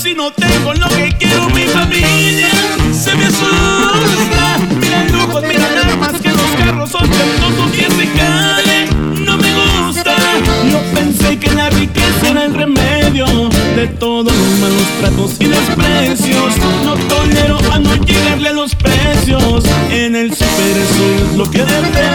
si no tengo lo que quiero mi familia se me asusta. Mira lujos mira nada más que los carros son ostentosos y ese cale no me gusta. No pensé que la riqueza era el remedio de todos los malos tratos y desprecios. No tolero a no llegarle a los precios. En el super eso es lo que deseo